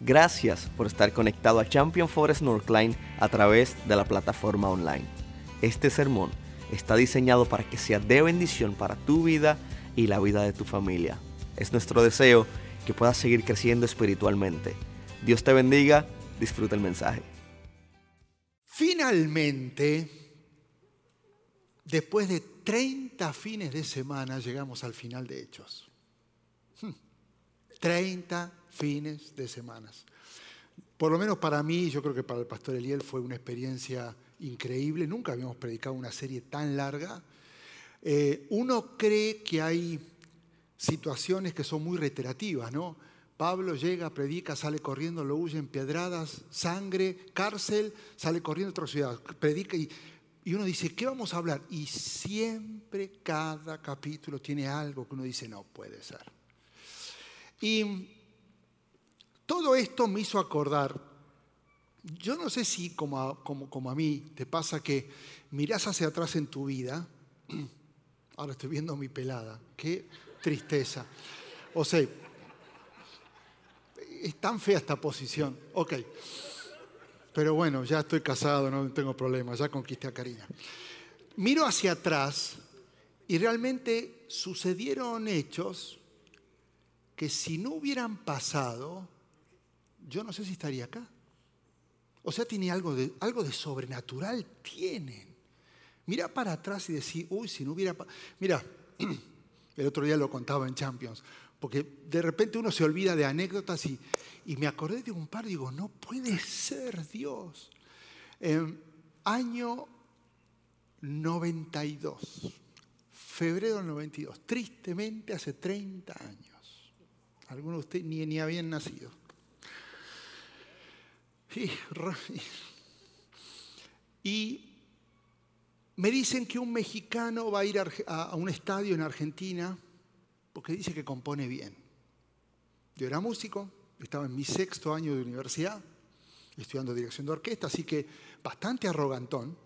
Gracias por estar conectado a Champion Forest Northline a través de la plataforma online. Este sermón está diseñado para que sea de bendición para tu vida y la vida de tu familia. Es nuestro deseo que puedas seguir creciendo espiritualmente. Dios te bendiga, disfruta el mensaje. Finalmente, después de 30 fines de semana, llegamos al final de Hechos. 30 hmm. Fines de semanas. Por lo menos para mí, yo creo que para el pastor Eliel fue una experiencia increíble. Nunca habíamos predicado una serie tan larga. Eh, uno cree que hay situaciones que son muy reiterativas, ¿no? Pablo llega, predica, sale corriendo, lo huyen, piedradas, sangre, cárcel, sale corriendo a otra ciudad, predica y, y uno dice, ¿qué vamos a hablar? Y siempre cada capítulo tiene algo que uno dice, no puede ser. Y todo esto me hizo acordar, yo no sé si como a, como, como a mí te pasa que mirás hacia atrás en tu vida, ahora estoy viendo mi pelada, qué tristeza. O sea, es tan fea esta posición. Ok. Pero bueno, ya estoy casado, no tengo problemas, ya conquisté a Karina. Miro hacia atrás y realmente sucedieron hechos que si no hubieran pasado, yo no sé si estaría acá. O sea, tiene algo de, algo de sobrenatural, tienen. Mira para atrás y decir, uy, si no hubiera... Mira, el otro día lo contaba en Champions porque de repente uno se olvida de anécdotas y, me acordé de un par, digo, no puede ser Dios. año 92, febrero del 92, tristemente hace 30 años. Algunos de ustedes ni, ni habían nacido. Y me dicen que un mexicano va a ir a un estadio en Argentina porque dice que compone bien. Yo era músico, estaba en mi sexto año de universidad, estudiando dirección de orquesta, así que bastante arrogantón,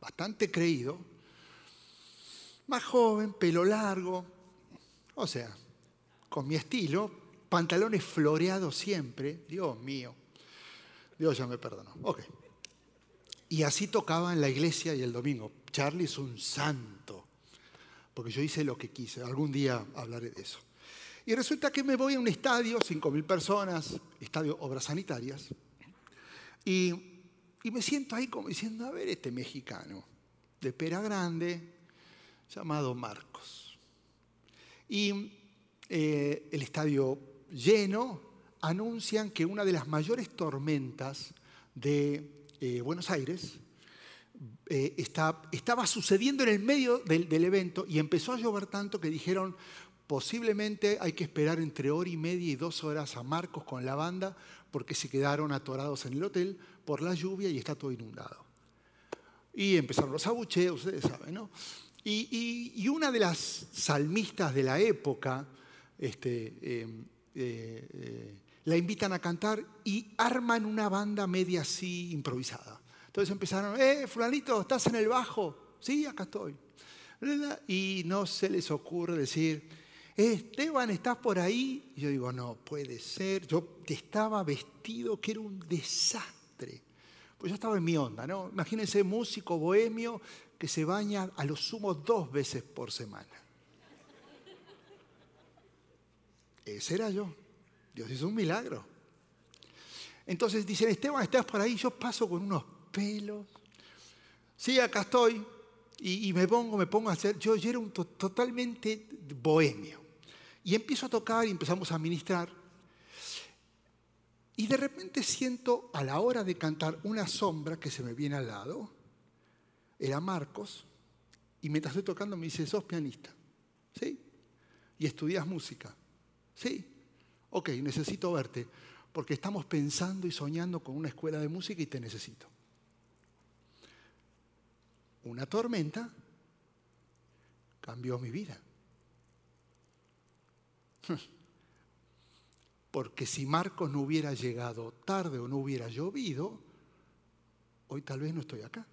bastante creído, más joven, pelo largo, o sea, con mi estilo, pantalones floreados siempre, Dios mío, Dios ya me perdonó. Ok. Y así tocaba en la iglesia y el domingo. Charlie es un santo porque yo hice lo que quise. Algún día hablaré de eso. Y resulta que me voy a un estadio, 5.000 personas, estadio Obras Sanitarias, y, me siento ahí como diciendo, a ver, este mexicano de pera grande, llamado Marcos. Y eh, el estadio lleno, anuncian que una de las mayores tormentas de eh, Buenos Aires eh, estaba sucediendo en el medio del, evento y empezó a llover tanto que dijeron, posiblemente hay que esperar entre hora y media y dos horas a Marcos con la banda porque se quedaron atorados en el hotel por la lluvia y está todo inundado. Y empezaron los abucheos, ustedes saben, ¿no? Y, una de las salmistas de la época este, eh, la invitan a cantar y arman una banda media así improvisada. Entonces empezaron, eh, fulanito, ¿estás en el bajo? Sí, acá estoy. Y no se les ocurre decir, eh, Esteban, ¿estás por ahí? Y yo digo, no, puede ser. Yo estaba vestido que era un desastre. Pues yo estaba en mi onda, ¿no? Imagínense músico bohemio que se baña a lo sumo dos veces por semana. Ese era yo. Dios hizo un milagro. Entonces dicen, Esteban, ¿estás por ahí? Yo paso con unos pelos. Sí, acá estoy. Y, me pongo, me pongo a hacer. Yo, era un totalmente bohemio. Y empiezo a tocar y empezamos a ministrar. Y de repente siento a la hora de cantar una sombra que se me viene al lado. Era Marcos. Y mientras estoy tocando me dice, sos pianista. ¿Sí? Y estudias música. Sí. Ok, necesito verte. Porque estamos pensando y soñando con una escuela de música y te necesito una tormenta cambió mi vida. Porque si Marcos no hubiera llegado tarde o no hubiera llovido, hoy tal vez no estoy acá.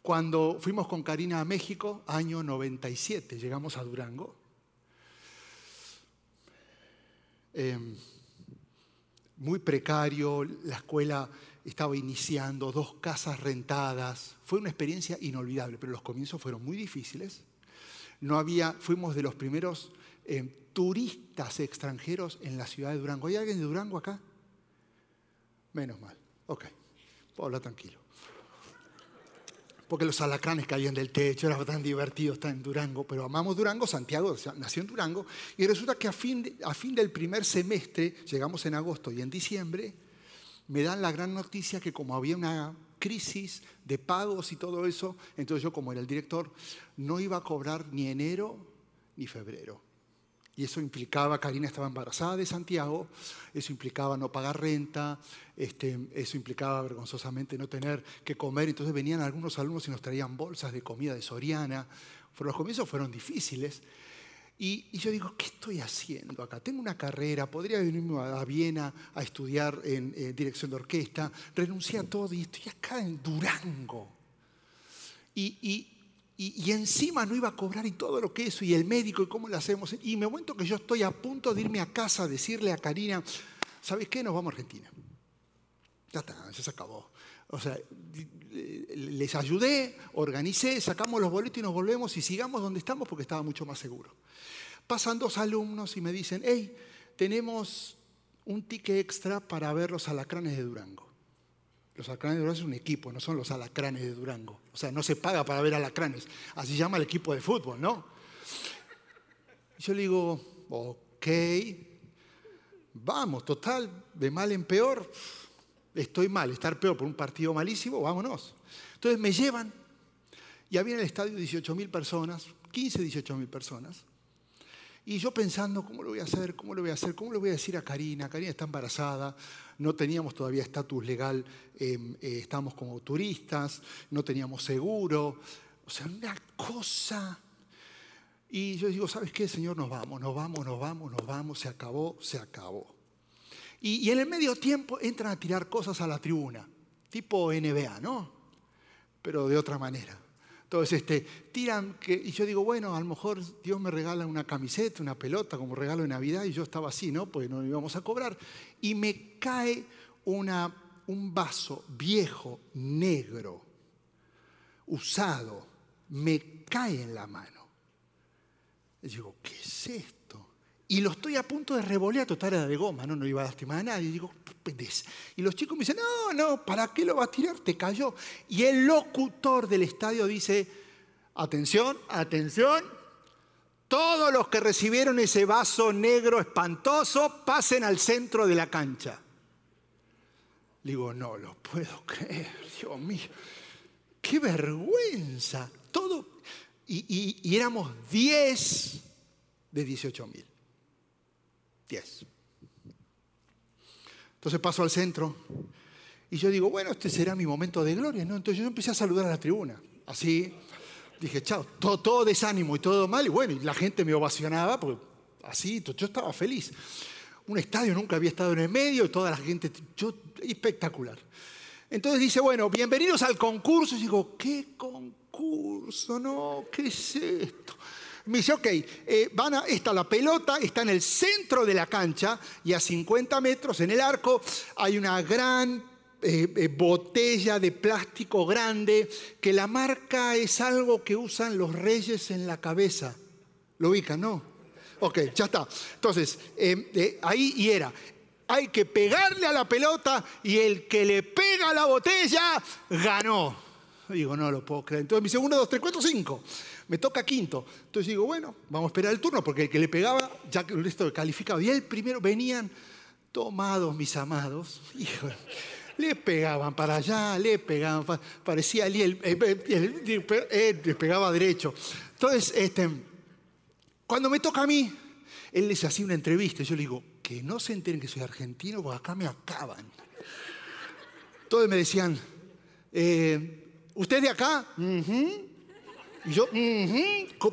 Cuando fuimos con Karina a México, año 97, llegamos a Durango, em, muy precario, la escuela estaba iniciando, dos casas rentadas. Fue una experiencia inolvidable, pero los comienzos fueron muy difíciles. No había, fuimos de los primeros em, turistas extranjeros en la ciudad de Durango. ¿Hay alguien de Durango acá? Menos mal. Ok, puedo hablar tranquilo. Porque los alacranes caían del techo, era tan divertido estar en Durango, pero amamos Durango, Santiago nació en Durango, y resulta que a fin, a fin del primer semestre, llegamos en agosto y en diciembre, me dan la gran noticia que como había una crisis de pagos y todo eso, entonces yo como era el director, no iba a cobrar ni enero ni febrero. Y eso implicaba, Karina estaba embarazada de Santiago, eso implicaba no pagar renta, este, eso implicaba vergonzosamente no tener que comer. Entonces venían algunos alumnos y nos traían bolsas de comida de Soriana. Los comienzos fueron difíciles. Y, yo digo, ¿qué estoy haciendo acá? Tengo una carrera, podría venirme a, Viena a estudiar en dirección de orquesta, renuncié a todo y estoy acá en Durango. y, y, encima no iba a cobrar y todo lo que eso, y el médico, y cómo lo hacemos. Y me cuento que yo estoy a punto de irme a casa a decirle a Karina, ¿sabes qué? Nos vamos a Argentina. Ya está, ya se acabó. O sea, les ayudé, organicé, sacamos los boletos y nos volvemos y sigamos donde estamos porque estaba mucho más seguro. Pasan dos alumnos y me dicen, hey, tenemos un ticket extra para ver los alacranes de Durango. Los alacranes de Durango es un equipo, no son los alacranes de Durango. O sea, no se paga para ver alacranes. Así llama el equipo de fútbol, ¿no? yo le digo, ok, vamos, total, de mal en peor, estoy mal, estar peor por un partido malísimo, vámonos. Entonces me llevan y había en el estadio 18 mil personas, 15, 18 mil personas. Y yo pensando, ¿cómo lo voy a hacer? ¿Cómo lo voy a hacer? ¿Cómo le voy a decir a Karina? Karina está embarazada, no teníamos todavía estatus legal, em, eh, estábamos como turistas, no teníamos seguro. O sea, una cosa. Y yo digo, ¿sabes qué, Señor? Nos vamos, nos vamos, nos vamos, nos vamos, se acabó, se acabó. Y, y en el medio tiempo entran a tirar cosas a la tribuna, tipo NBA, ¿no? Pero de otra manera. Entonces, este, tiran, que, y yo digo, bueno, a lo mejor Dios me regala una camiseta, una pelota como regalo de Navidad, y yo estaba así, ¿no? Pues no íbamos a cobrar. Y me cae una, un vaso viejo, negro, usado, me cae en la mano. Y digo, ¿qué es esto? Y lo estoy a punto de revolear, total era de goma, no, no iba a lastimar a nadie. Y digo, y los chicos me dicen, no, no, ¿para qué lo vas a tirar? Te cayó. Y el locutor del estadio dice, atención, atención, todos los que recibieron ese vaso negro espantoso pasen al centro de la cancha. Digo, no lo puedo creer, Dios mío, qué vergüenza. Todo, y, y éramos 10 de 18 mil. 10. Entonces paso al centro y yo digo, bueno, este será mi momento de gloria, ¿no? Entonces yo empecé a saludar a la tribuna, así. Dije, chao, todo, todo desánimo y todo mal, y bueno, y la gente me ovacionaba, porque así, yo estaba feliz. Un estadio nunca había estado en el medio, y toda la gente, yo, espectacular. Entonces dice, bueno, bienvenidos al concurso. Y digo, ¿qué concurso? No, ¿qué es esto? Me dice, ok, eh, van a, está la pelota, está en el centro de la cancha y a 50 metros en el arco hay una gran eh, eh, botella de plástico grande que la marca es algo que usan los reyes en la cabeza. ¿Lo ubican, no? Ok, ya está. Entonces, ahí y era. Hay que pegarle a la pelota y el que le pega a la botella ganó. Digo, no lo puedo creer. Entonces me dice, uno, dos, tres, cuatro, cinco me toca quinto. Entonces digo, bueno, vamos a esperar el turno, porque el que le pegaba, ya que el resto calificado. Y el primero venían tomados mis amados. Hijo, le pegaban para allá, le pegaban, parecía Ali, el, le pegaba derecho. Entonces, este, cuando me toca a mí, él les hacía una entrevista. Yo le digo, que no se enteren que soy argentino, porque acá me acaban. Todos me decían, eh, ¿usted de acá? Y yo,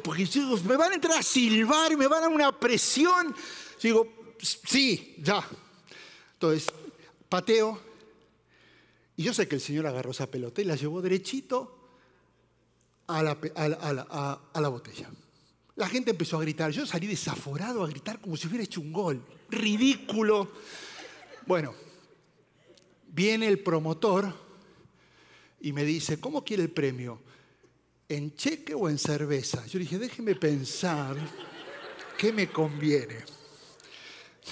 porque me van a entrar a silbar, me van a una presión. digo, sí, ya. Entonces, pateo. Y yo sé que el Señor agarró esa pelota y la llevó derechito a la, a la, botella. La gente empezó a gritar. Yo salí desaforado a gritar como si hubiera hecho un gol. Ridículo. Bueno, viene el promotor y me dice, ¿cómo quiere el premio? ¿En cheque o en cerveza? Yo dije, déjeme pensar qué me conviene.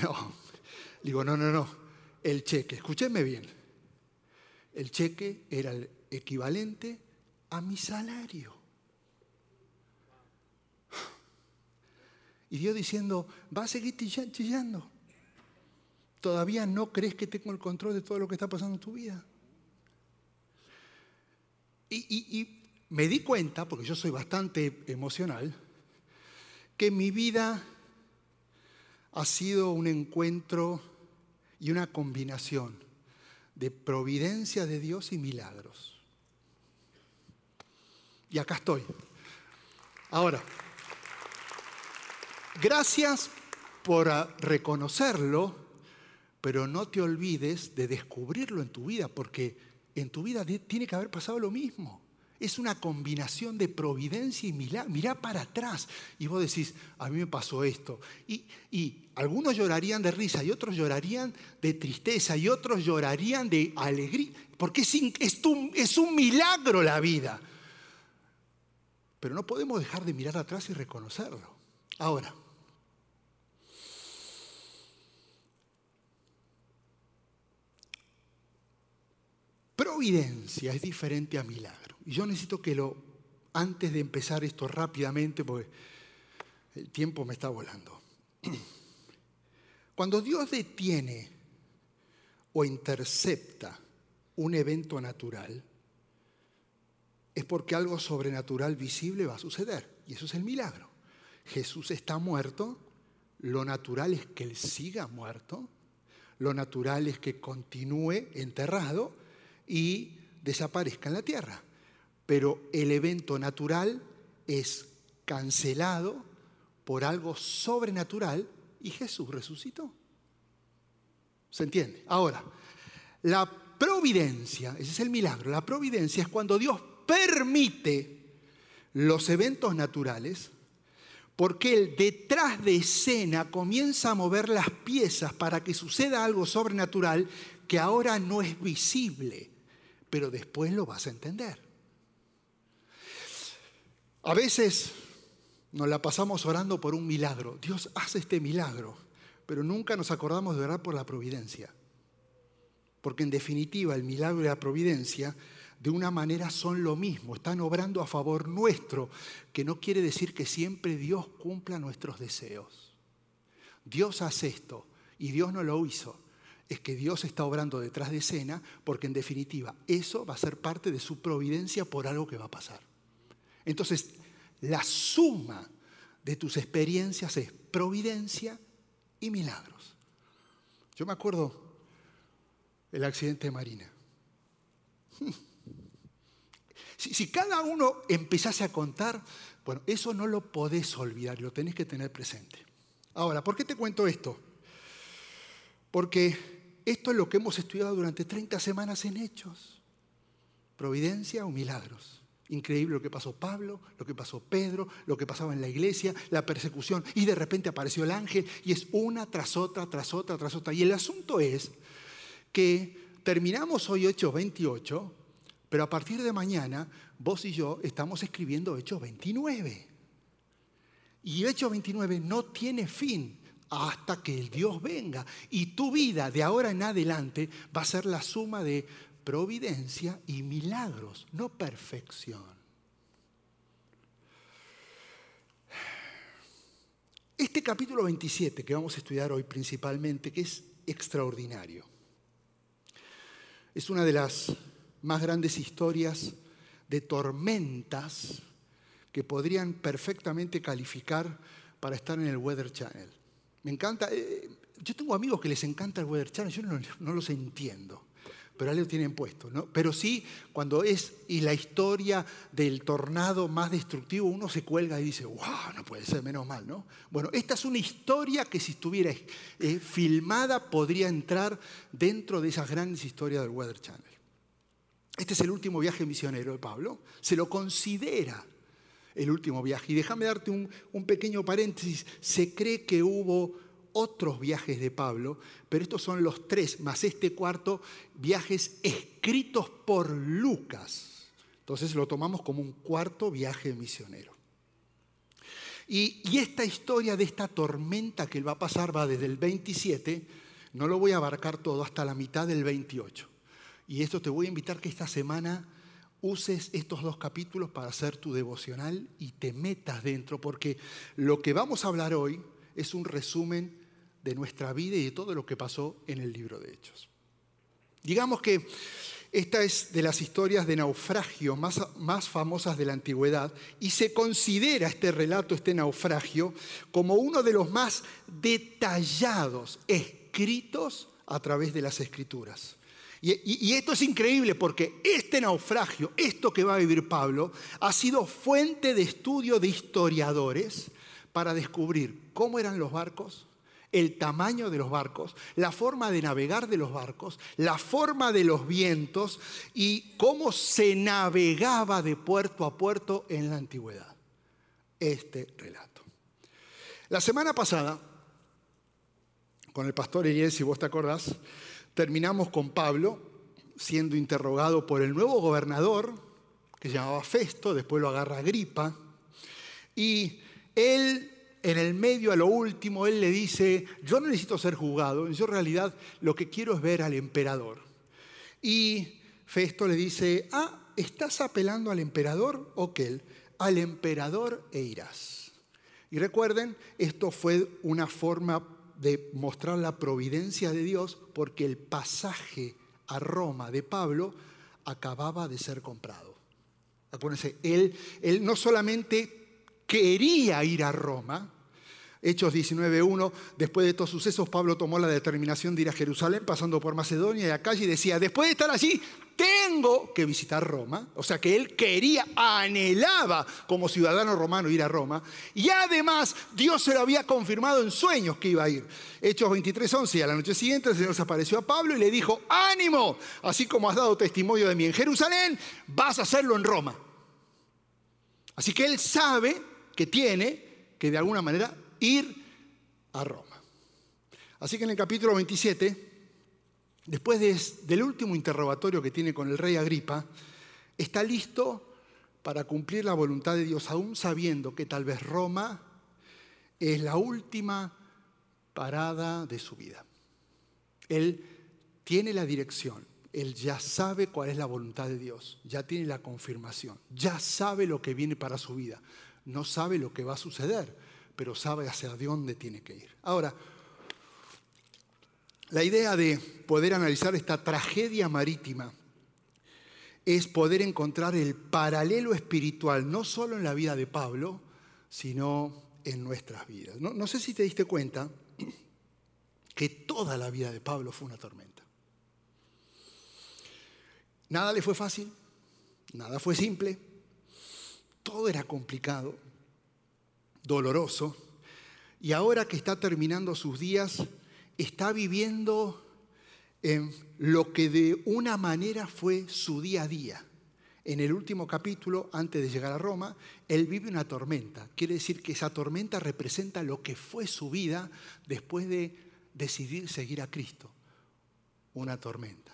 No, digo, no, no, no, el cheque, escúcheme bien, el cheque era el equivalente a mi salario. Y Dios diciendo, va a seguir chillando. Todavía no crees que tengo el control de todo lo que está pasando en tu vida. Y, y me di cuenta, porque yo soy bastante emocional, que mi vida ha sido un encuentro y una combinación de providencia de Dios y milagros. Y acá estoy. Ahora, gracias por reconocerlo, pero no te olvides de descubrirlo en tu vida, porque en tu vida tiene que haber pasado lo mismo. Es una combinación de providencia y milagro. Mirá para atrás y vos decís, a mí me pasó esto. Y, algunos llorarían de risa y otros llorarían de tristeza y otros llorarían de alegría, porque es, es un milagro la vida. Pero no podemos dejar de mirar atrás y reconocerlo. Ahora, providencia es diferente a milagro. Y yo necesito que lo, antes de empezar esto rápidamente, porque el tiempo me está volando. Cuando Dios detiene o intercepta un evento natural, es porque algo sobrenatural visible va a suceder. Y eso es el milagro. Jesús está muerto, lo natural es que Él siga muerto, lo natural es que continúe enterrado y desaparezca en la tierra pero el evento natural es cancelado por algo sobrenatural y Jesús resucitó. ¿Se entiende? Ahora, la providencia, ese es el milagro, la providencia es cuando Dios permite los eventos naturales porque Él detrás de escena comienza a mover las piezas para que suceda algo sobrenatural que ahora no es visible, pero después lo vas a entender. A veces nos la pasamos orando por un milagro. Dios hace este milagro, pero nunca nos acordamos de orar por la providencia. Porque en definitiva el milagro y la providencia de una manera son lo mismo, están obrando a favor nuestro, que no quiere decir que siempre Dios cumpla nuestros deseos. Dios hace esto y Dios no lo hizo. Es que Dios está obrando detrás de escena porque en definitiva eso va a ser parte de su providencia por algo que va a pasar. Entonces, la suma de tus experiencias es providencia y milagros. Yo me acuerdo el accidente de Marina. Si, cada uno empezase a contar, bueno, eso no lo podés olvidar, lo tenés que tener presente. Ahora, ¿por qué te cuento esto? Porque esto es lo que hemos estudiado durante 30 semanas en Hechos. Providencia o milagros. Increíble lo que pasó Pablo, lo que pasó Pedro, lo que pasaba en la iglesia, la persecución, y de repente apareció el ángel y es una tras otra, tras otra, tras otra. Y el asunto es que terminamos hoy Hechos 28, pero a partir de mañana vos y yo estamos escribiendo Hechos 29. Y Hechos 29 no tiene fin hasta que el Dios venga. Y tu vida de ahora en adelante va a ser la suma de providencia y milagros, no perfección. Este capítulo 27 que vamos a estudiar hoy principalmente, que es extraordinario, es una de las más grandes historias de tormentas que podrían perfectamente calificar para estar en el Weather Channel. Me encanta, eh, yo tengo amigos que les encanta el Weather Channel, yo no, no los entiendo pero ahí lo tienen puesto. ¿no? Pero sí, cuando es y la historia del tornado más destructivo, uno se cuelga y dice, wow, no puede ser menos mal, ¿no? Bueno, esta es una historia que si estuviera eh, filmada podría entrar dentro de esas grandes historias del Weather Channel. Este es el último viaje misionero de Pablo. Se lo considera el último viaje. Y déjame darte un, un pequeño paréntesis. Se cree que hubo otros viajes de Pablo, pero estos son los tres, más este cuarto, viajes escritos por Lucas. Entonces lo tomamos como un cuarto viaje misionero. Y, esta historia de esta tormenta que él va a pasar va desde el 27, no lo voy a abarcar todo, hasta la mitad del 28. Y esto te voy a invitar que esta semana uses estos dos capítulos para hacer tu devocional y te metas dentro, porque lo que vamos a hablar hoy es un resumen de nuestra vida y de todo lo que pasó en el libro de Hechos. Digamos que esta es de las historias de naufragio más, más, famosas de la antigüedad y se considera este relato, este naufragio, como uno de los más detallados escritos a través de las escrituras. Y, y, esto es increíble porque este naufragio, esto que va a vivir Pablo, ha sido fuente de estudio de historiadores para descubrir cómo eran los barcos, el tamaño de los barcos, la forma de navegar de los barcos, la forma de los vientos y cómo se navegaba de puerto a puerto en la antigüedad. Este relato. La semana pasada, con el pastor Eliel, si vos te acordás, terminamos con Pablo siendo interrogado por el nuevo gobernador, que se llamaba Festo, después lo agarra Gripa, y él en el medio, a lo último, él le dice, yo no necesito ser juzgado, yo en realidad lo que quiero es ver al emperador. Y Festo le dice, ah, ¿estás apelando al emperador? Ok, al emperador e irás. Y recuerden, esto fue una forma de mostrar la providencia de Dios porque el pasaje a Roma de Pablo acababa de ser comprado. Acuérdense, él, él no solamente quería ir a Roma, Hechos 19.1, después de estos sucesos, Pablo tomó la determinación de ir a Jerusalén, pasando por Macedonia y acá, y decía, después de estar allí, tengo que visitar Roma. O sea que él quería, anhelaba como ciudadano romano ir a Roma. Y además, Dios se lo había confirmado en sueños que iba a ir. Hechos 23.11, y a la noche siguiente el Señor se apareció a Pablo y le dijo, ánimo, así como has dado testimonio de mí en Jerusalén, vas a hacerlo en Roma. Así que él sabe que tiene que de alguna manera ir a Roma. Así que en el capítulo 27, después del último interrogatorio que tiene con el rey Agripa, está listo para cumplir la voluntad de Dios, aún sabiendo que tal vez Roma es la última parada de su vida. Él tiene la dirección, él ya sabe cuál es la voluntad de Dios, ya tiene la confirmación, ya sabe lo que viene para su vida, no sabe lo que va a suceder, pero sabe hacia dónde tiene que ir. Ahora, la idea de poder analizar esta tragedia marítima es poder encontrar el paralelo espiritual, no solo en la vida de Pablo, sino en nuestras vidas. No, no sé si te diste cuenta que toda la vida de Pablo fue una tormenta. Nada le fue fácil, nada fue simple, todo era complicado doloroso, y ahora que está terminando sus días, está viviendo en lo que de una manera fue su día a día. En el último capítulo, antes de llegar a Roma, él vive una tormenta. Quiere decir que esa tormenta representa lo que fue su vida después de decidir seguir a Cristo. Una tormenta.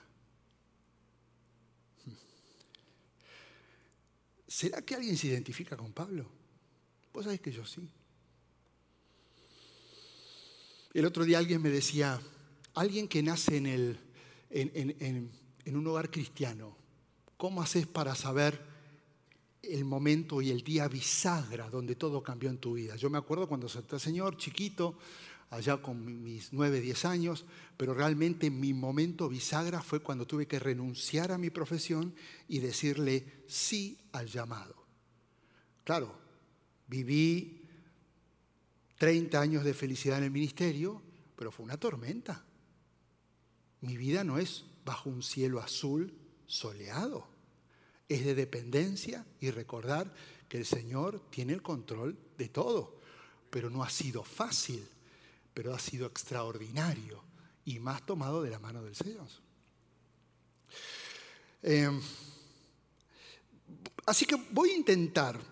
¿Será que alguien se identifica con Pablo? Vos sabés que yo sí. El otro día alguien me decía, alguien que nace en, un hogar cristiano, ¿cómo haces para saber el momento y el día bisagra donde todo cambió en tu vida? Yo me acuerdo cuando acepté al Señor, chiquito, allá con mis nueve, diez años, pero realmente mi momento bisagra fue cuando tuve que renunciar a mi profesión y decirle sí al llamado. Claro, Viví 30 años de felicidad en el ministerio, pero fue una tormenta. Mi vida no es bajo un cielo azul soleado. Es de dependencia y recordar que el Señor tiene el control de todo. Pero no ha sido fácil, pero ha sido extraordinario y más tomado de la mano del Señor. Eh, así que voy a intentar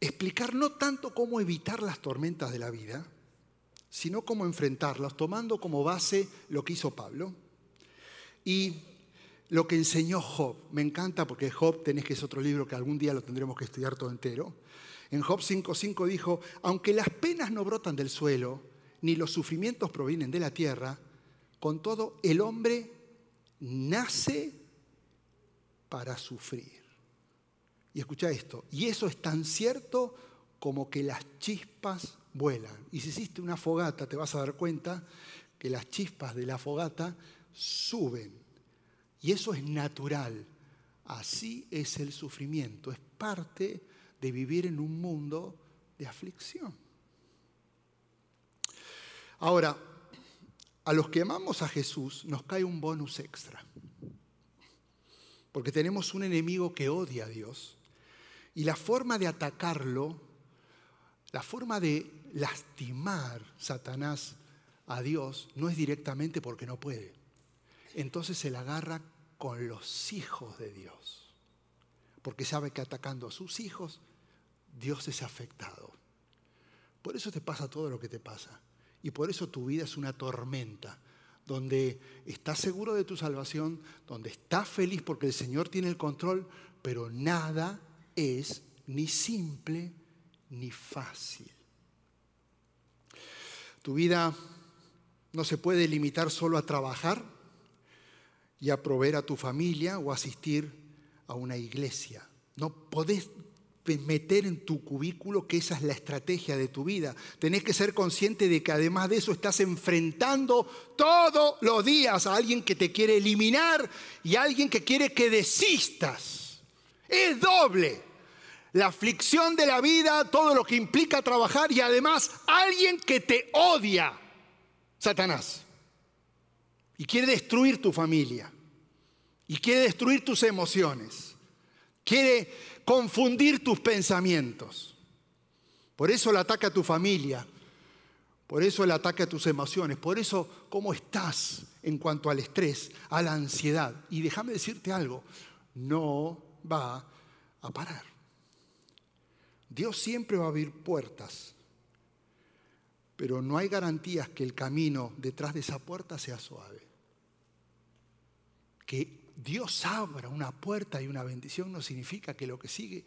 explicar no tanto cómo evitar las tormentas de la vida, sino cómo enfrentarlas, tomando como base lo que hizo Pablo y lo que enseñó Job. Me encanta porque Job, tenés que es otro libro que algún día lo tendremos que estudiar todo entero. En Job 5.5 dijo, aunque las penas no brotan del suelo, ni los sufrimientos provienen de la tierra, con todo el hombre nace para sufrir. Y escucha esto, y eso es tan cierto como que las chispas vuelan. Y si hiciste una fogata, te vas a dar cuenta que las chispas de la fogata suben. Y eso es natural. Así es el sufrimiento, es parte de vivir en un mundo de aflicción. Ahora, a los que amamos a Jesús nos cae un bonus extra, porque tenemos un enemigo que odia a Dios y la forma de atacarlo, la forma de lastimar Satanás a Dios no es directamente porque no puede. Entonces se la agarra con los hijos de Dios, porque sabe que atacando a sus hijos, Dios es afectado. Por eso te pasa todo lo que te pasa. Y por eso tu vida es una tormenta, donde estás seguro de tu salvación, donde estás feliz porque el Señor tiene el control, pero nada es ni simple ni fácil. Tu vida no se puede limitar solo a trabajar y a proveer a tu familia o asistir a una iglesia. No podés meter en tu cubículo que esa es la estrategia de tu vida. Tenés que ser consciente de que además de eso estás enfrentando todos los días a alguien que te quiere eliminar y a alguien que quiere que desistas. Es doble. La aflicción de la vida, todo lo que implica trabajar y además alguien que te odia, Satanás. Y quiere destruir tu familia. Y quiere destruir tus emociones. Quiere confundir tus pensamientos. Por eso el ataque a tu familia, por eso el ataque a tus emociones, por eso cómo estás en cuanto al estrés, a la ansiedad. Y déjame decirte algo, no va a parar. Dios siempre va a abrir puertas, pero no hay garantías que el camino detrás de esa puerta sea suave. Que Dios abra una puerta y una bendición no significa que lo que sigue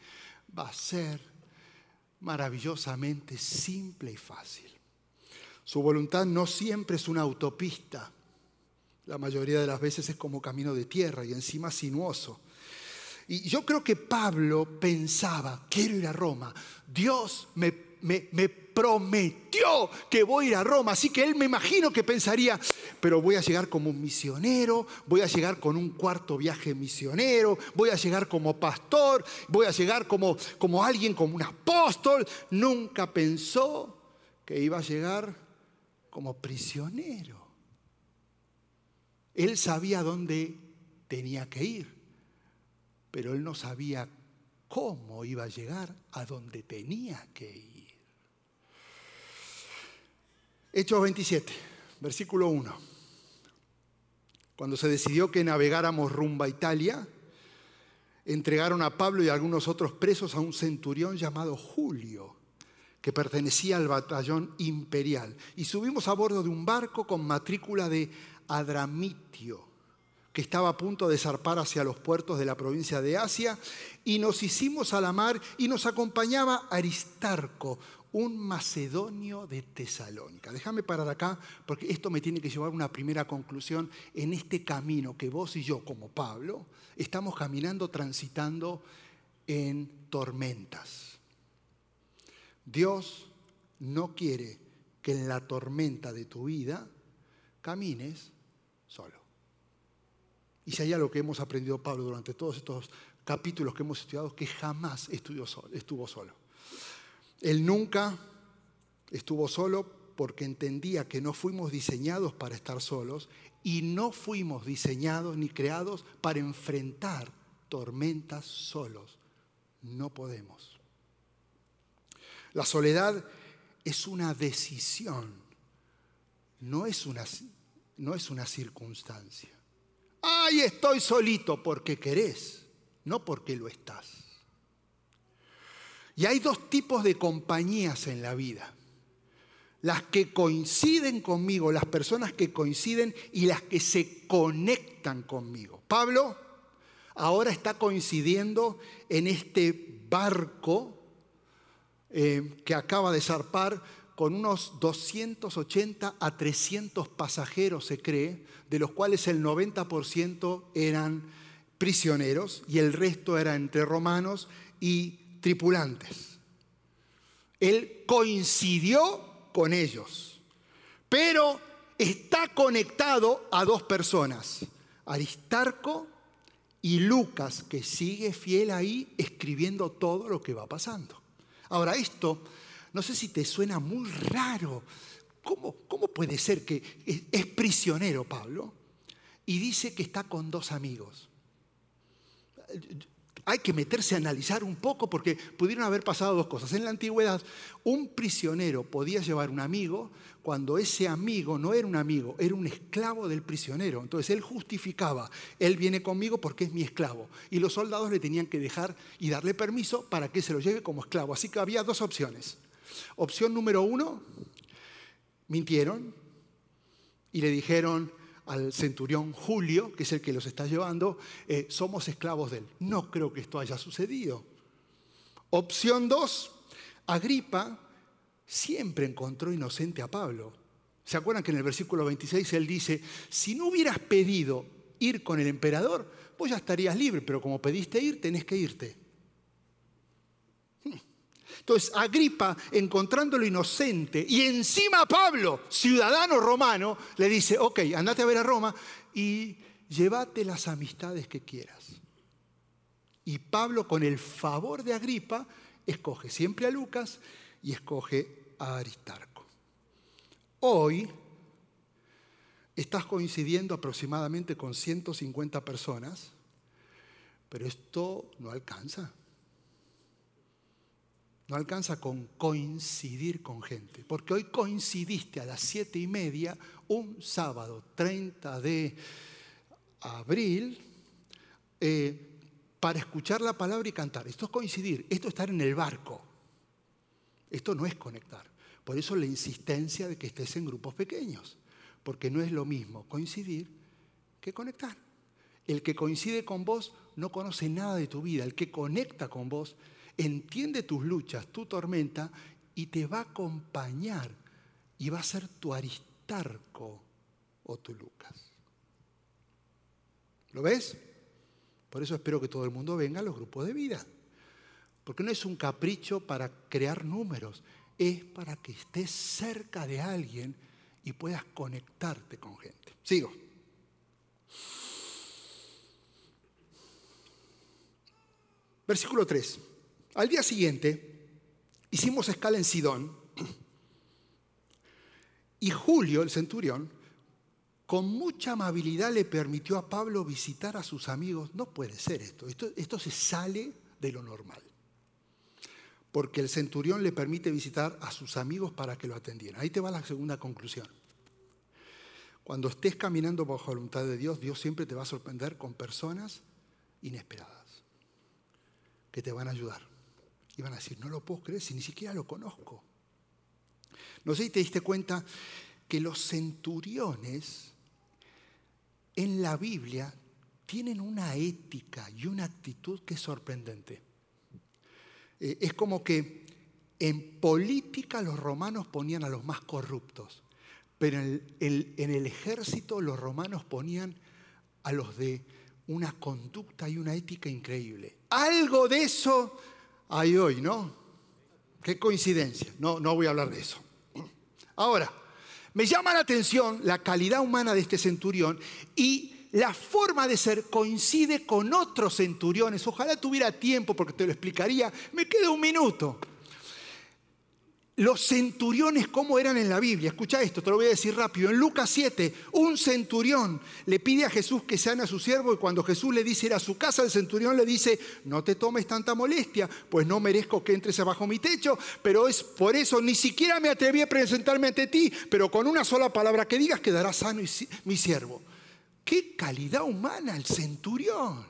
va a ser maravillosamente simple y fácil. Su voluntad no siempre es una autopista. La mayoría de las veces es como camino de tierra y encima sinuoso. Y yo creo que Pablo pensaba, quiero ir a Roma. Dios me, me, me prometió que voy a ir a Roma. Así que él me imagino que pensaría, pero voy a llegar como un misionero, voy a llegar con un cuarto viaje misionero, voy a llegar como pastor, voy a llegar como, como alguien, como un apóstol. Nunca pensó que iba a llegar como prisionero. Él sabía dónde tenía que ir, pero él no sabía cómo iba a llegar a donde tenía que ir. Hechos 27, versículo 1. Cuando se decidió que navegáramos rumbo a Italia, entregaron a Pablo y algunos otros presos a un centurión llamado Julio, que pertenecía al batallón imperial. Y subimos a bordo de un barco con matrícula de Adramitio, que estaba a punto de zarpar hacia los puertos de la provincia de Asia, y nos hicimos a la mar y nos acompañaba Aristarco, un macedonio de Tesalónica. Déjame parar acá porque esto me tiene que llevar a una primera conclusión en este camino que vos y yo, como Pablo, estamos caminando, transitando en tormentas. Dios no quiere que en la tormenta de tu vida camines. Y si hay algo que hemos aprendido Pablo durante todos estos capítulos que hemos estudiado, que jamás estuvo solo. Él nunca estuvo solo porque entendía que no fuimos diseñados para estar solos y no fuimos diseñados ni creados para enfrentar tormentas solos. No podemos. La soledad es una decisión, no es una, no es una circunstancia. Ay, estoy solito porque querés, no porque lo estás. Y hay dos tipos de compañías en la vida. Las que coinciden conmigo, las personas que coinciden y las que se conectan conmigo. Pablo ahora está coincidiendo en este barco eh, que acaba de zarpar con unos 280 a 300 pasajeros, se cree, de los cuales el 90% eran prisioneros y el resto era entre romanos y tripulantes. Él coincidió con ellos, pero está conectado a dos personas, Aristarco y Lucas, que sigue fiel ahí escribiendo todo lo que va pasando. Ahora, esto no sé si te suena muy raro. ¿Cómo, cómo puede ser que es, prisionero Pablo y dice que está con dos amigos? Hay que meterse a analizar un poco porque pudieron haber pasado dos cosas. En la antigüedad, un prisionero podía llevar un amigo cuando ese amigo no era un amigo, era un esclavo del prisionero. Entonces él justificaba, él viene conmigo porque es mi esclavo. Y los soldados le tenían que dejar y darle permiso para que se lo lleve como esclavo. Así que había dos opciones. Opción número uno, mintieron y le dijeron al centurión Julio, que es el que los está llevando, eh, somos esclavos de él. No creo que esto haya sucedido. Opción dos, Agripa siempre encontró inocente a Pablo. ¿Se acuerdan que en el versículo 26 él dice, si no hubieras pedido ir con el emperador, vos ya estarías libre, pero como pediste ir, tenés que irte. Entonces Agripa, encontrándolo inocente, y encima Pablo, ciudadano romano, le dice, ok, andate a ver a Roma y llévate las amistades que quieras. Y Pablo, con el favor de Agripa, escoge siempre a Lucas y escoge a Aristarco. Hoy estás coincidiendo aproximadamente con 150 personas, pero esto no alcanza. No alcanza con coincidir con gente, porque hoy coincidiste a las siete y media, un sábado 30 de abril, eh, para escuchar la palabra y cantar. Esto es coincidir, esto es estar en el barco. Esto no es conectar. Por eso la insistencia de que estés en grupos pequeños, porque no es lo mismo coincidir que conectar. El que coincide con vos no conoce nada de tu vida, el que conecta con vos entiende tus luchas, tu tormenta y te va a acompañar y va a ser tu Aristarco o tu Lucas. ¿Lo ves? Por eso espero que todo el mundo venga a los grupos de vida. Porque no es un capricho para crear números, es para que estés cerca de alguien y puedas conectarte con gente. Sigo. Versículo 3. Al día siguiente hicimos escala en Sidón y Julio, el centurión, con mucha amabilidad le permitió a Pablo visitar a sus amigos. No puede ser esto, esto, esto se sale de lo normal. Porque el centurión le permite visitar a sus amigos para que lo atendieran. Ahí te va la segunda conclusión. Cuando estés caminando bajo la voluntad de Dios, Dios siempre te va a sorprender con personas inesperadas que te van a ayudar. Y van a decir, no lo puedo creer si ni siquiera lo conozco. No sé si te diste cuenta que los centuriones en la Biblia tienen una ética y una actitud que es sorprendente. Eh, es como que en política los romanos ponían a los más corruptos, pero en el ejército los romanos ponían a los de una conducta y una ética increíble. Algo de eso hay hoy, ¿no? Qué coincidencia. No, no voy a hablar de eso. Ahora, me llama la atención la calidad humana de este centurión y la forma de ser coincide con otros centuriones. Ojalá tuviera tiempo porque te lo explicaría. Me queda un minuto. Los centuriones, ¿cómo eran en la Biblia? Escucha esto, te lo voy a decir rápido. En Lucas 7, un centurión le pide a Jesús que sane a su siervo y cuando Jesús le dice ir a su casa, el centurión le dice, no te tomes tanta molestia, pues no merezco que entres abajo mi techo, pero es por eso ni siquiera me atreví a presentarme ante ti, pero con una sola palabra que digas quedará sano mi siervo. Qué calidad humana el centurión.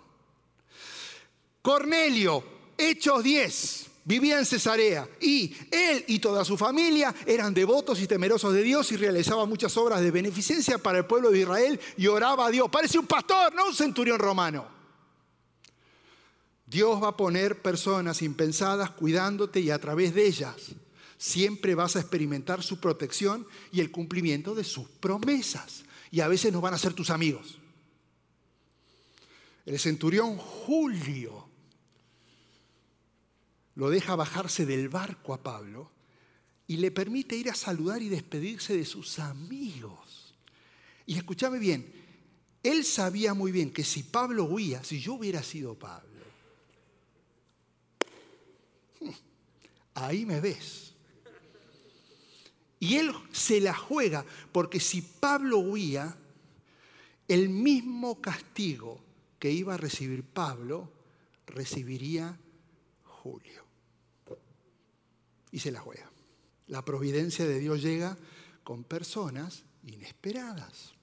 Cornelio, Hechos 10 vivía en Cesarea y él y toda su familia eran devotos y temerosos de Dios y realizaba muchas obras de beneficencia para el pueblo de Israel y oraba a Dios. Parece un pastor, no un centurión romano. Dios va a poner personas impensadas cuidándote y a través de ellas siempre vas a experimentar su protección y el cumplimiento de sus promesas. Y a veces no van a ser tus amigos. El centurión Julio lo deja bajarse del barco a Pablo y le permite ir a saludar y despedirse de sus amigos. Y escúchame bien, él sabía muy bien que si Pablo huía, si yo hubiera sido Pablo, ahí me ves. Y él se la juega porque si Pablo huía, el mismo castigo que iba a recibir Pablo, recibiría Julio. Y se la juega. La providencia de Dios llega con personas inesperadas.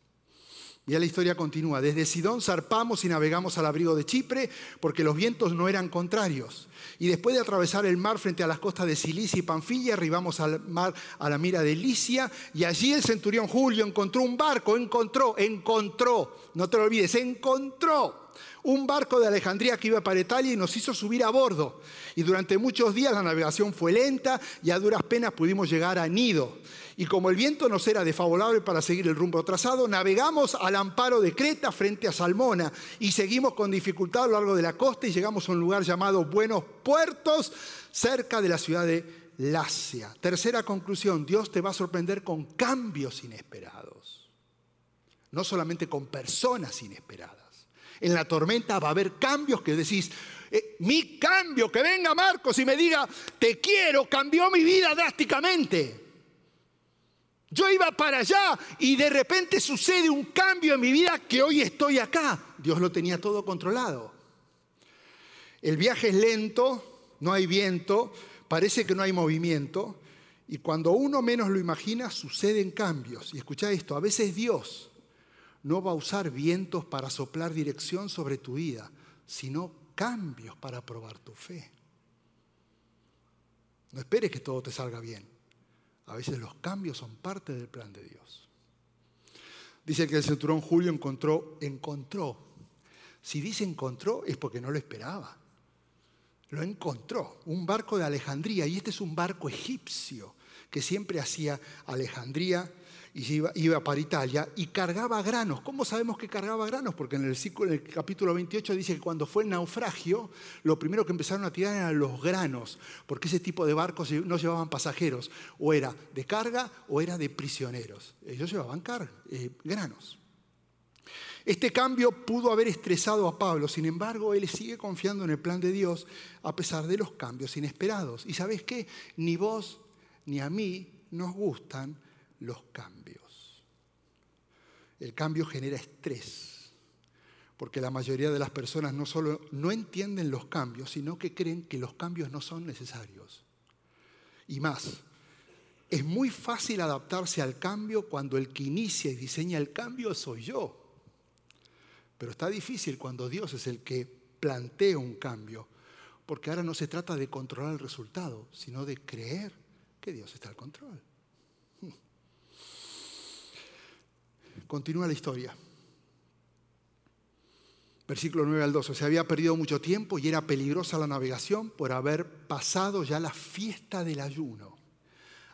Ya la historia continúa. Desde Sidón zarpamos y navegamos al abrigo de Chipre porque los vientos no eran contrarios. Y después de atravesar el mar frente a las costas de Cilicia y Panfilia, arribamos al mar a la mira de Licia y allí el centurión Julio encontró un barco, encontró, encontró, no te lo olvides, encontró un barco de Alejandría que iba para Italia y nos hizo subir a bordo. Y durante muchos días la navegación fue lenta y a duras penas pudimos llegar a Nido. Y como el viento nos era desfavorable para seguir el rumbo trazado, navegamos al amparo de Creta frente a Salmona y seguimos con dificultad a lo largo de la costa y llegamos a un lugar llamado Buenos Puertos, cerca de la ciudad de Lacia. Tercera conclusión, Dios te va a sorprender con cambios inesperados, no solamente con personas inesperadas. En la tormenta va a haber cambios que decís, eh, mi cambio, que venga Marcos y me diga, te quiero, cambió mi vida drásticamente. Yo iba para allá y de repente sucede un cambio en mi vida que hoy estoy acá. Dios lo tenía todo controlado. El viaje es lento, no hay viento, parece que no hay movimiento y cuando uno menos lo imagina suceden cambios. Y escucha esto, a veces Dios no va a usar vientos para soplar dirección sobre tu vida, sino cambios para probar tu fe. No esperes que todo te salga bien. A veces los cambios son parte del plan de Dios. Dice que el cinturón Julio encontró, encontró. Si dice encontró es porque no lo esperaba. Lo encontró, un barco de Alejandría, y este es un barco egipcio que siempre hacía Alejandría y iba, para Italia y cargaba granos. ¿Cómo sabemos que cargaba granos? Porque en el, capítulo 28 dice que cuando fue el naufragio, lo primero que empezaron a tirar eran los granos, porque ese tipo de barcos no llevaban pasajeros, o era de carga o era de prisioneros. Ellos llevaban eh, granos. Este cambio pudo haber estresado a Pablo, sin embargo, él sigue confiando en el plan de Dios a pesar de los cambios inesperados. Y sabes qué, ni vos ni a mí nos gustan los cambios. El cambio genera estrés, porque la mayoría de las personas no solo no entienden los cambios, sino que creen que los cambios no son necesarios. Y más, es muy fácil adaptarse al cambio cuando el que inicia y diseña el cambio soy yo. Pero está difícil cuando Dios es el que plantea un cambio, porque ahora no se trata de controlar el resultado, sino de creer que Dios está al control. Continúa la historia. Versículo 9 al 12. Se había perdido mucho tiempo y era peligrosa la navegación por haber pasado ya la fiesta del ayuno.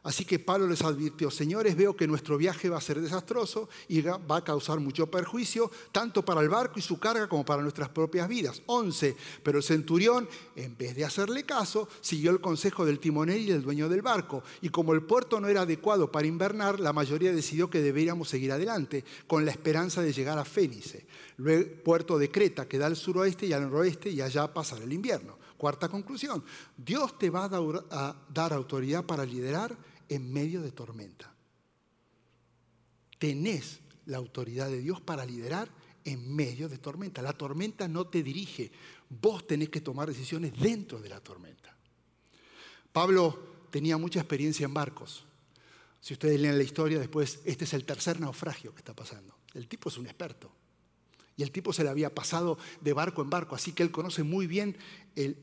Así que Pablo les advirtió, señores, veo que nuestro viaje va a ser desastroso y va a causar mucho perjuicio, tanto para el barco y su carga como para nuestras propias vidas. 11. Pero el centurión, en vez de hacerle caso, siguió el consejo del timonel y del dueño del barco. Y como el puerto no era adecuado para invernar, la mayoría decidió que deberíamos seguir adelante, con la esperanza de llegar a Fénice, luego puerto de Creta, que da al suroeste y al noroeste, y allá pasar el invierno. Cuarta conclusión, Dios te va a dar autoridad para liderar en medio de tormenta. Tenés la autoridad de Dios para liderar en medio de tormenta. La tormenta no te dirige, vos tenés que tomar decisiones dentro de la tormenta. Pablo tenía mucha experiencia en barcos. Si ustedes leen la historia después, este es el tercer naufragio que está pasando. El tipo es un experto. Y el tipo se le había pasado de barco en barco, así que él conoce muy bien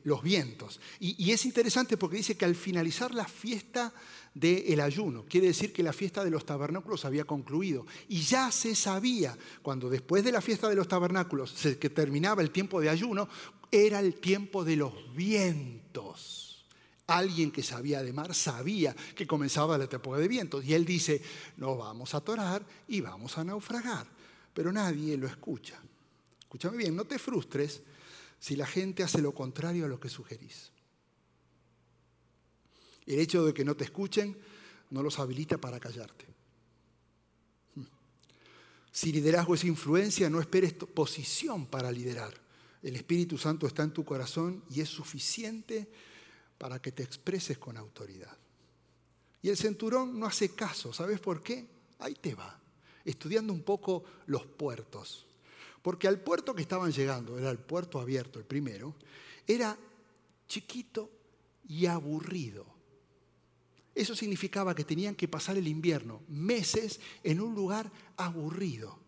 los vientos. Y, es interesante porque dice que al finalizar la fiesta del ayuno, quiere decir que la fiesta de los tabernáculos había concluido. Y ya se sabía, cuando después de la fiesta de los tabernáculos, que terminaba el tiempo de ayuno, era el tiempo de los vientos. Alguien que sabía de mar sabía que comenzaba la temporada de vientos. Y él dice, no vamos a atorar y vamos a naufragar. Pero nadie lo escucha. Escúchame bien, no te frustres si la gente hace lo contrario a lo que sugerís. El hecho de que no te escuchen no los habilita para callarte. Si liderazgo es influencia, no esperes posición para liderar. El Espíritu Santo está en tu corazón y es suficiente para que te expreses con autoridad. Y el centurón no hace caso, ¿sabes por qué? Ahí te va, estudiando un poco los puertos. Porque al puerto que estaban llegando, era el puerto abierto, el primero, era chiquito y aburrido. Eso significaba que tenían que pasar el invierno, meses, en un lugar aburrido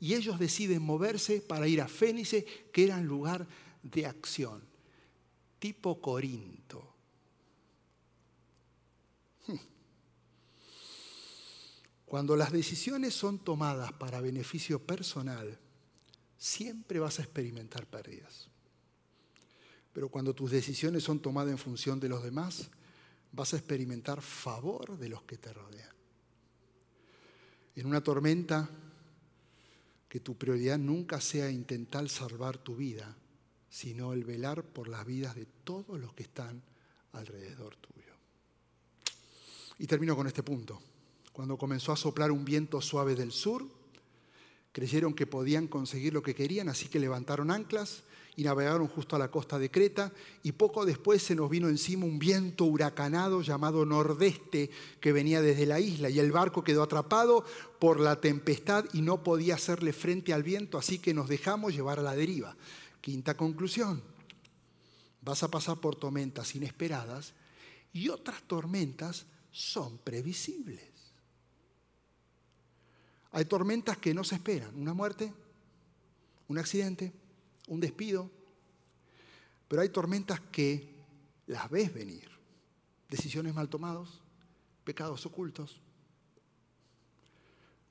y ellos deciden moverse para ir a Fénice, que era un lugar de acción, tipo Corinto. Hmm. Cuando las decisiones son tomadas para beneficio personal, siempre vas a experimentar pérdidas. Pero cuando tus decisiones son tomadas en función de los demás, vas a experimentar favor de los que te rodean. En una tormenta, que tu prioridad nunca sea intentar salvar tu vida, sino el velar por las vidas de todos los que están alrededor tuyo. Y termino con este punto. Cuando comenzó a soplar un viento suave del sur, creyeron que podían conseguir lo que querían, así que levantaron anclas y navegaron justo a la costa de Creta y poco después se nos vino encima un viento huracanado llamado nordeste que venía desde la isla y el barco quedó atrapado por la tempestad y no podía hacerle frente al viento, así que nos dejamos llevar a la deriva. Quinta conclusión, vas a pasar por tormentas inesperadas y otras tormentas son previsibles. Hay tormentas que no se esperan, una muerte, un accidente, un despido, pero hay tormentas que las ves venir. Decisiones mal tomadas, pecados ocultos,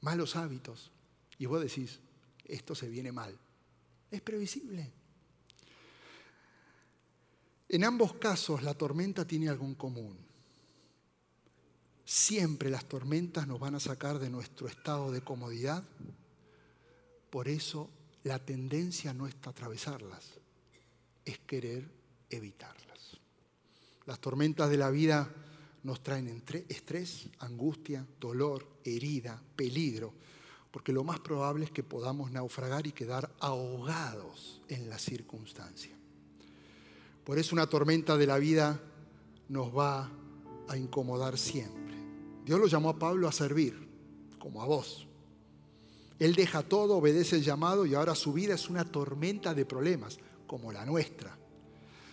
malos hábitos. Y vos decís, esto se viene mal. Es previsible. En ambos casos la tormenta tiene algo en común. Siempre las tormentas nos van a sacar de nuestro estado de comodidad. Por eso la tendencia no es atravesarlas, es querer evitarlas. Las tormentas de la vida nos traen estrés, angustia, dolor, herida, peligro, porque lo más probable es que podamos naufragar y quedar ahogados en la circunstancia. Por eso una tormenta de la vida nos va a incomodar siempre. Dios lo llamó a Pablo a servir, como a vos. Él deja todo, obedece el llamado y ahora su vida es una tormenta de problemas, como la nuestra.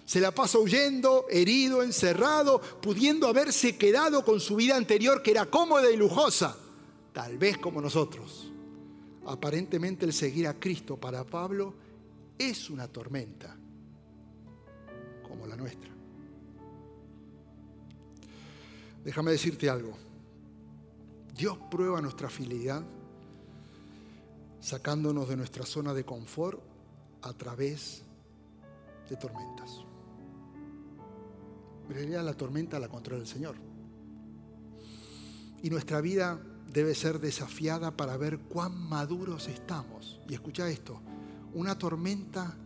Se la pasa huyendo, herido, encerrado, pudiendo haberse quedado con su vida anterior que era cómoda y lujosa, tal vez como nosotros. Aparentemente el seguir a Cristo para Pablo es una tormenta, como la nuestra. Déjame decirte algo. Dios prueba nuestra fidelidad sacándonos de nuestra zona de confort a través de tormentas. En realidad la tormenta la controla el Señor. Y nuestra vida debe ser desafiada para ver cuán maduros estamos. Y escucha esto, una tormenta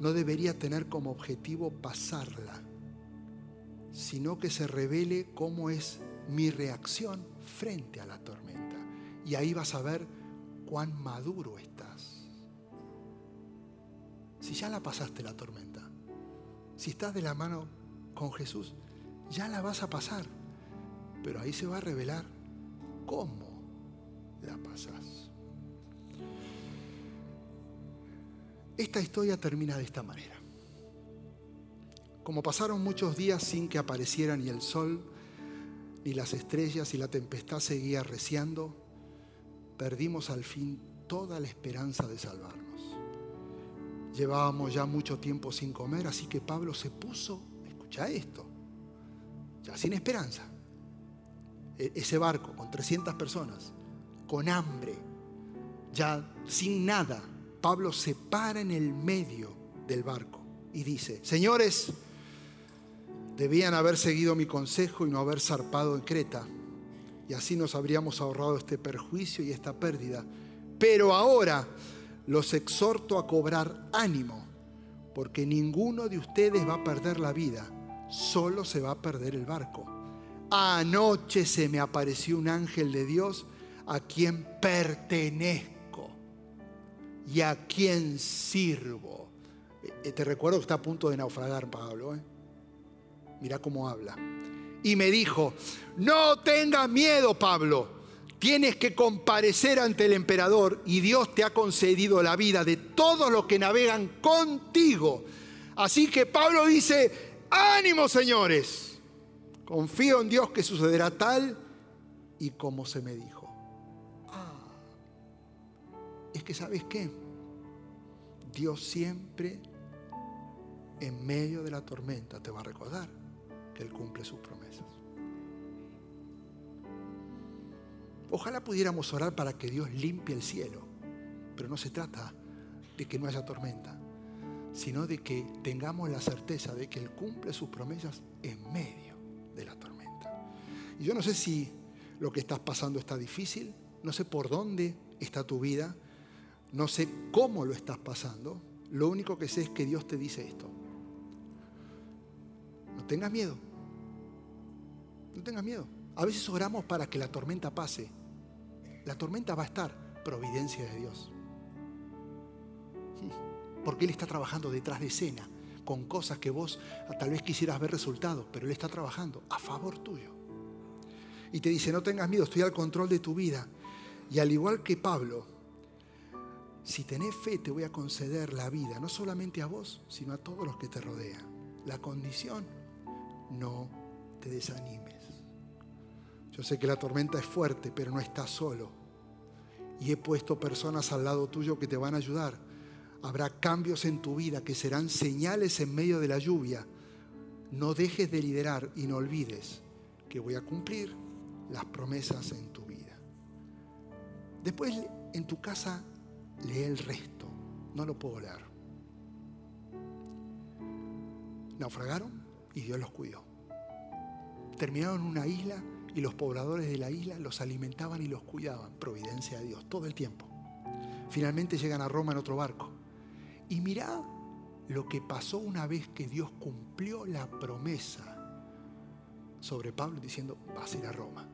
no debería tener como objetivo pasarla, sino que se revele cómo es mi reacción frente a la tormenta. Y ahí vas a ver cuán maduro estás. Si ya la pasaste la tormenta, si estás de la mano con Jesús, ya la vas a pasar. Pero ahí se va a revelar cómo la pasas. Esta historia termina de esta manera. Como pasaron muchos días sin que apareciera ni el sol, ni las estrellas y la tempestad seguía reciando, perdimos al fin toda la esperanza de salvarnos. Llevábamos ya mucho tiempo sin comer, así que Pablo se puso, escucha esto, ya sin esperanza. E-, ese barco con 300 personas, con hambre, ya sin nada, Pablo se para en el medio del barco y dice, señores, debían haber seguido mi consejo y no haber zarpado en Creta, y así nos habríamos ahorrado este perjuicio y esta pérdida. Pero ahora los exhorto a cobrar ánimo, porque ninguno de ustedes va a perder la vida, solo se va a perder el barco. Anoche se me apareció un ángel de Dios a quien pertenezco y a quien sirvo. Eh, te recuerdo que está a punto de naufragar Pablo. ¿eh? Mira cómo habla. Y me dijo, no tengas miedo Pablo, tienes que comparecer ante el emperador y Dios te ha concedido la vida de todos los que navegan contigo. Así que Pablo dice, ánimo señores, confío en Dios que sucederá tal y como se me dijo. Ah, es que sabes qué, Dios siempre en medio de la tormenta te va a recordar Él cumple sus promesas. Ojalá pudiéramos orar para que Dios limpie el cielo, pero no se trata de que no haya tormenta, sino de que tengamos la certeza de que Él cumple sus promesas en medio de la tormenta. Y yo no sé si lo que estás pasando está difícil, no sé por dónde está tu vida, no sé cómo lo estás pasando, lo único que sé es que Dios te dice esto. No tengas miedo, no tengas miedo. A veces oramos para que la tormenta pase. La tormenta va a estar, providencia de Dios. Porque Él está trabajando detrás de escena con cosas que vos tal vez quisieras ver resultados, pero Él está trabajando a favor tuyo. Y te dice, no tengas miedo, estoy al control de tu vida. Y al igual que Pablo, si tenés fe te voy a conceder la vida, no solamente a vos, sino a todos los que te rodean. La condición, no te desanimes. Yo sé que la tormenta es fuerte, pero no estás solo. Y he puesto personas al lado tuyo que te van a ayudar. Habrá cambios en tu vida que serán señales en medio de la lluvia. No dejes de liderar y no olvides que voy a cumplir las promesas en tu vida. Después en tu casa lee el resto. No lo puedo leer. Naufragaron y Dios los cuidó. Terminaron en una isla y los pobladores de la isla los alimentaban y los cuidaban. Providencia de Dios, todo el tiempo. Finalmente llegan a Roma en otro barco. Y mirá lo que pasó una vez que Dios cumplió la promesa sobre Pablo diciendo, vas a ir a Roma.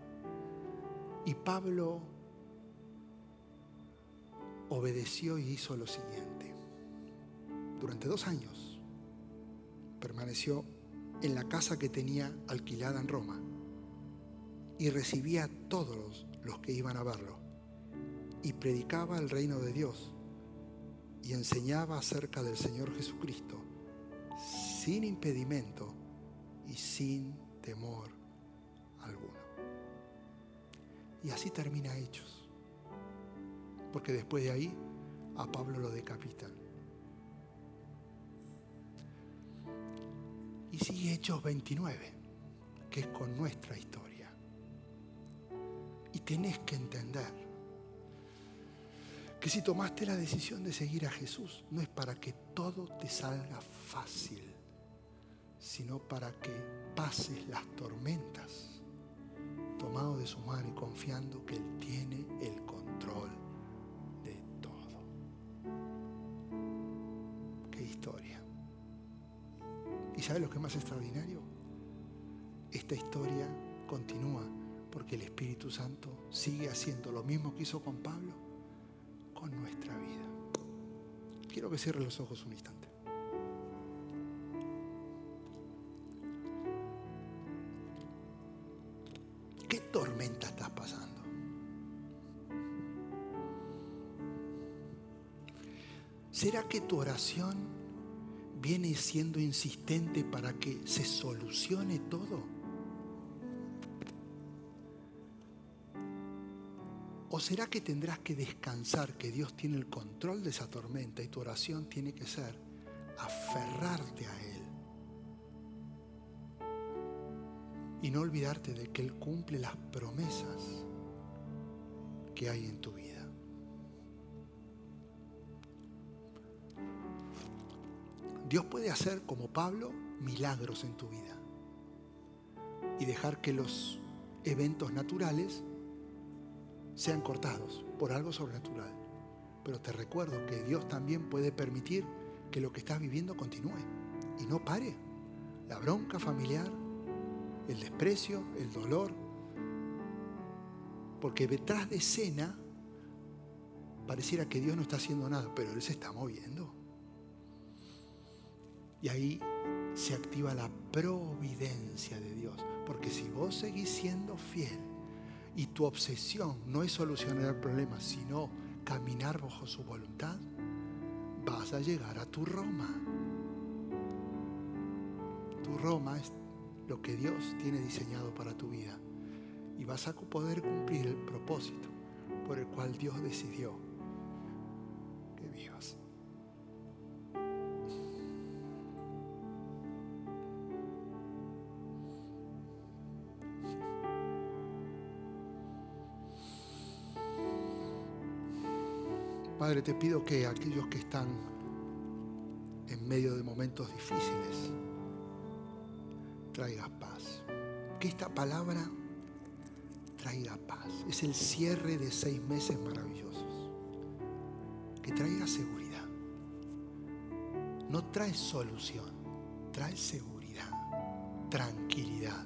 Y Pablo obedeció y hizo lo siguiente. Durante dos años permaneció en la casa que tenía alquilada en Roma y recibía a todos los que iban a verlo y predicaba el reino de Dios y enseñaba acerca del Señor Jesucristo sin impedimento y sin temor alguno. Y así termina Hechos, porque después de ahí a Pablo lo decapitan. Y sigue Hechos 29, que es con nuestra historia. Y tenés que entender que si tomaste la decisión de seguir a Jesús, no es para que todo te salga fácil, sino para que pases las tormentas tomado de su mano y confiando que Él tiene el control de todo. Qué historia. ¿Y sabes lo que es más extraordinario? Esta historia continúa porque el Espíritu Santo sigue haciendo lo mismo que hizo con Pablo con nuestra vida. Quiero que cierre los ojos un instante. ¿Qué tormenta estás pasando? ¿Será que tu oración viene siendo insistente para que se solucione todo? ¿O será que tendrás que descansar que Dios tiene el control de esa tormenta y tu oración tiene que ser aferrarte a Él? Y no olvidarte de que Él cumple las promesas que hay en tu vida. Dios puede hacer como Pablo milagros en tu vida y dejar que los eventos naturales sean cortados por algo sobrenatural. Pero te recuerdo que Dios también puede permitir que lo que estás viviendo continúe y no pare. La bronca familiar, el desprecio, el dolor. Porque detrás de escena pareciera que Dios no está haciendo nada, pero Él se está moviendo. Y ahí se activa la providencia de Dios. Porque si vos seguís siendo fiel y tu obsesión no es solucionar el problema, sino caminar bajo su voluntad, vas a llegar a tu Roma. Tu Roma es lo que Dios tiene diseñado para tu vida. Y vas a poder cumplir el propósito por el cual Dios decidió que vivas. Padre, te pido que aquellos que están en medio de momentos difíciles, traigas paz. Que esta palabra traiga paz. Es el cierre de seis meses maravillosos. Que traiga seguridad. No trae solución, trae seguridad, tranquilidad.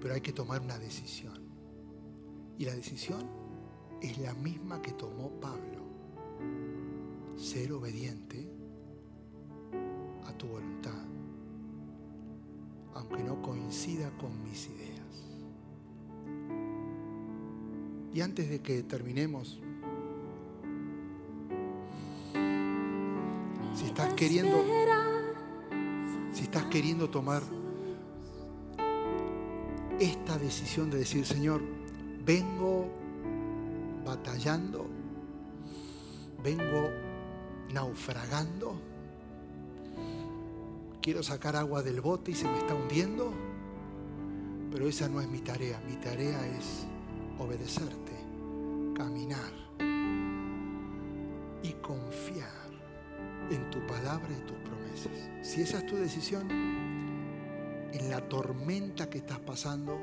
Pero hay que tomar una decisión. Y la decisión es la misma que tomó Pablo. Ser obediente a tu voluntad, aunque no coincida con mis ideas. Y antes de que terminemos, si estás queriendo, si estás queriendo tomar esta decisión de decir, Señor, vengo batallando, vengo naufragando, quiero sacar agua del bote y se me está hundiendo, pero esa no es mi tarea, mi tarea es obedecerte, caminar y confiar en tu palabra y tus promesas. Si esa es tu decisión, en la tormenta que estás pasando,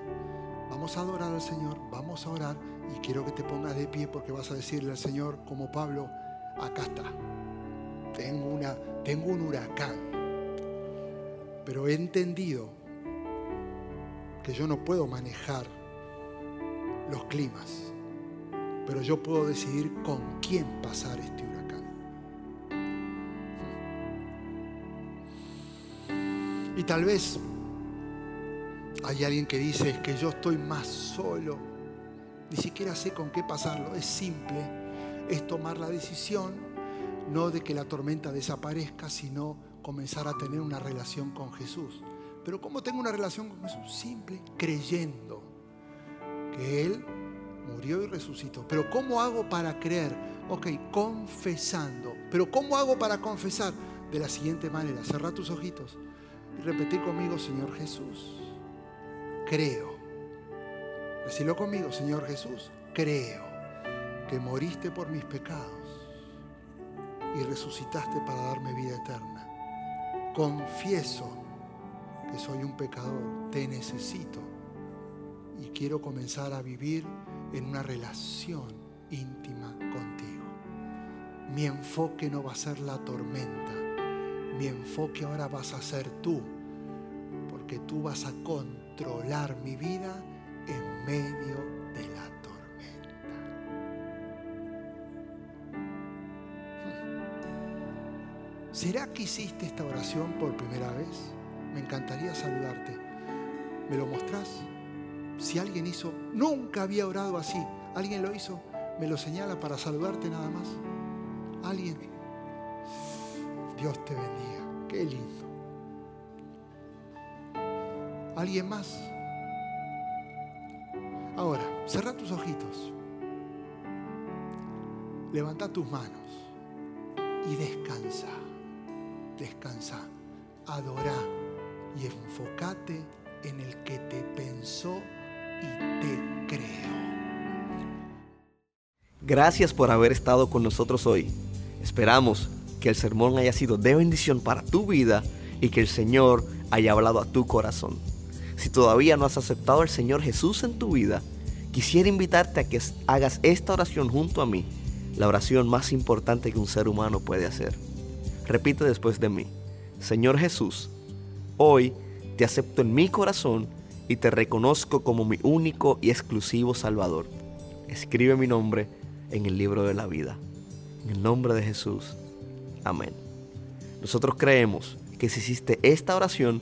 vamos a adorar al Señor, vamos a orar y quiero que te pongas de pie porque vas a decirle al Señor como Pablo, acá está. Tengo, una, tengo un huracán, pero he entendido que yo no puedo manejar los climas, pero yo puedo decidir con quién pasar este huracán. Y tal vez hay alguien que dice que yo estoy más solo, ni siquiera sé con qué pasarlo, es simple, es tomar la decisión no de que la tormenta desaparezca, sino comenzar a tener una relación con Jesús. Pero ¿cómo tengo una relación con Jesús? Simple, creyendo que Él murió y resucitó. Pero ¿cómo hago para creer? Ok, confesando. Pero ¿cómo hago para confesar? De la siguiente manera, cerrar tus ojitos y repetir conmigo, Señor Jesús, creo. Decirlo conmigo, Señor Jesús, creo que moriste por mis pecados y resucitaste para darme vida eterna. Confieso que soy un pecador, te necesito y quiero comenzar a vivir en una relación íntima contigo. Mi enfoque no va a ser la tormenta, mi enfoque ahora vas a ser tú, porque tú vas a controlar mi vida medio de la tormenta. ¿Será que hiciste esta oración por primera vez? Me encantaría saludarte. ¿Me lo mostrás? Si alguien hizo, nunca había orado así, alguien lo hizo, me lo señala para saludarte nada más. Alguien. Dios te bendiga. Qué lindo. ¿Alguien más? Ahora, Cerra tus ojitos. Levanta tus manos y descansa. Descansa. Adora y enfócate en el que te pensó y te creó. Gracias por haber estado con nosotros hoy. Esperamos que el sermón haya sido de bendición para tu vida y que el Señor haya hablado a tu corazón. Si todavía no has aceptado al Señor Jesús en tu vida, quisiera invitarte a que hagas esta oración junto a mí, la oración más importante que un ser humano puede hacer. Repite después de mí, Señor Jesús, hoy te acepto en mi corazón y te reconozco como mi único y exclusivo Salvador. Escribe mi nombre en el libro de la vida. En el nombre de Jesús. Amén. Nosotros creemos que si hiciste esta oración,